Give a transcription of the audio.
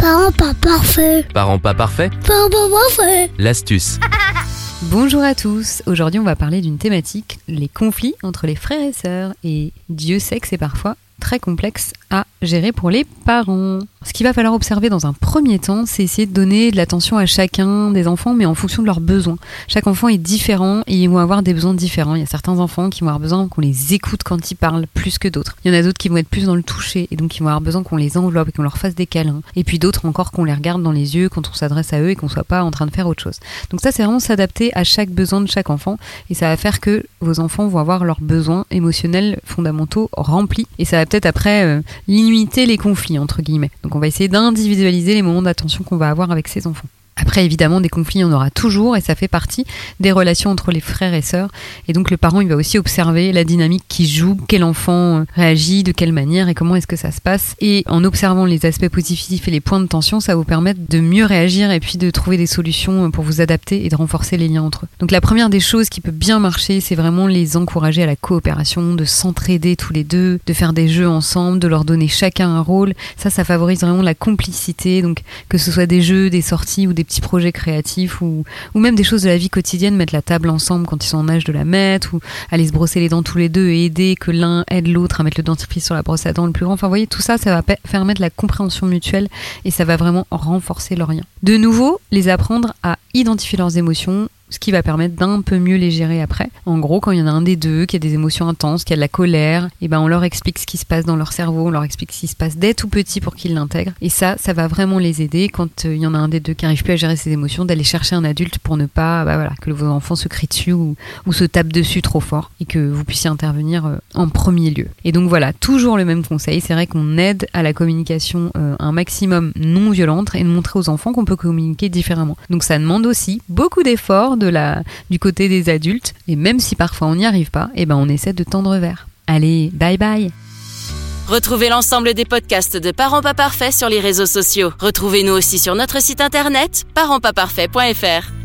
Parents pas parfaits. Parents pas parfaits Parents pas parfaits. L'astuce. Bonjour à tous, aujourd'hui on va parler d'une thématique, les conflits entre les frères et sœurs. Et Dieu sait que c'est parfois très complexe à gérer pour les parents. Ce qu'il va falloir observer dans un premier temps, c'est essayer de donner de l'attention à chacun des enfants, mais en fonction de leurs besoins. Chaque enfant est différent et ils vont avoir des besoins différents. Il y a certains enfants qui vont avoir besoin qu'on les écoute quand ils parlent plus que d'autres. Il y en a d'autres qui vont être plus dans le toucher et donc ils vont avoir besoin qu'on les enveloppe et qu'on leur fasse des câlins. Et puis d'autres encore qu'on les regarde dans les yeux quand on s'adresse à eux et qu'on soit pas en train de faire autre chose. Donc ça, c'est vraiment s'adapter à chaque besoin de chaque enfant et ça va faire que vos enfants vont avoir leurs besoins émotionnels fondamentaux remplis et ça va peut-être après euh, les conflits entre guillemets. Donc on va essayer d'individualiser les moments d'attention qu'on va avoir avec ses enfants. Après, évidemment, des conflits, en aura toujours et ça fait partie des relations entre les frères et sœurs. Et donc, le parent, il va aussi observer la dynamique qui joue, quel enfant euh, réagit, de quelle manière et comment est-ce que ça se passe. Et en observant les aspects positifs et les points de tension, ça vous permettre de mieux réagir et puis de trouver des solutions euh, pour vous adapter et de renforcer les liens entre eux. Donc, la première des choses qui peut bien marcher, c'est vraiment les encourager à la coopération, de s'entraider tous les deux, de faire des jeux ensemble, de leur donner chacun un rôle. Ça, ça favorise vraiment la complicité. Donc, que ce soit des jeux, des sorties ou des petits projets créatifs ou, ou même des choses de la vie quotidienne, mettre la table ensemble quand ils sont en âge de la mettre ou aller se brosser les dents tous les deux et aider que l'un aide l'autre à mettre le dentifrice sur la brosse à dents le plus grand. Enfin, vous voyez, tout ça, ça va permettre la compréhension mutuelle et ça va vraiment renforcer leur lien. De nouveau, les apprendre à identifier leurs émotions, ce qui va permettre d'un peu mieux les gérer après. En gros, quand il y en a un des deux qui a des émotions intenses, qui a de la colère, et ben on leur explique ce qui se passe dans leur cerveau, on leur explique ce qui se passe dès tout petit pour qu'ils l'intègrent. Et ça, ça va vraiment les aider quand euh, il y en a un des deux qui n'arrive plus à gérer ses émotions, d'aller chercher un adulte pour ne pas, bah voilà, que vos enfants se crient dessus ou, ou se tapent dessus trop fort et que vous puissiez intervenir euh, en premier lieu. Et donc voilà, toujours le même conseil. C'est vrai qu'on aide à la communication euh, un maximum non violente et de montrer aux enfants qu'on peut communiquer différemment. Donc ça demande aussi beaucoup d'efforts de la, du côté des adultes. Et même si parfois on n'y arrive pas, et ben on essaie de tendre vers. Allez, bye bye Retrouvez l'ensemble des podcasts de Parents pas parfaits sur les réseaux sociaux. Retrouvez-nous aussi sur notre site internet parentspaparfaits.fr.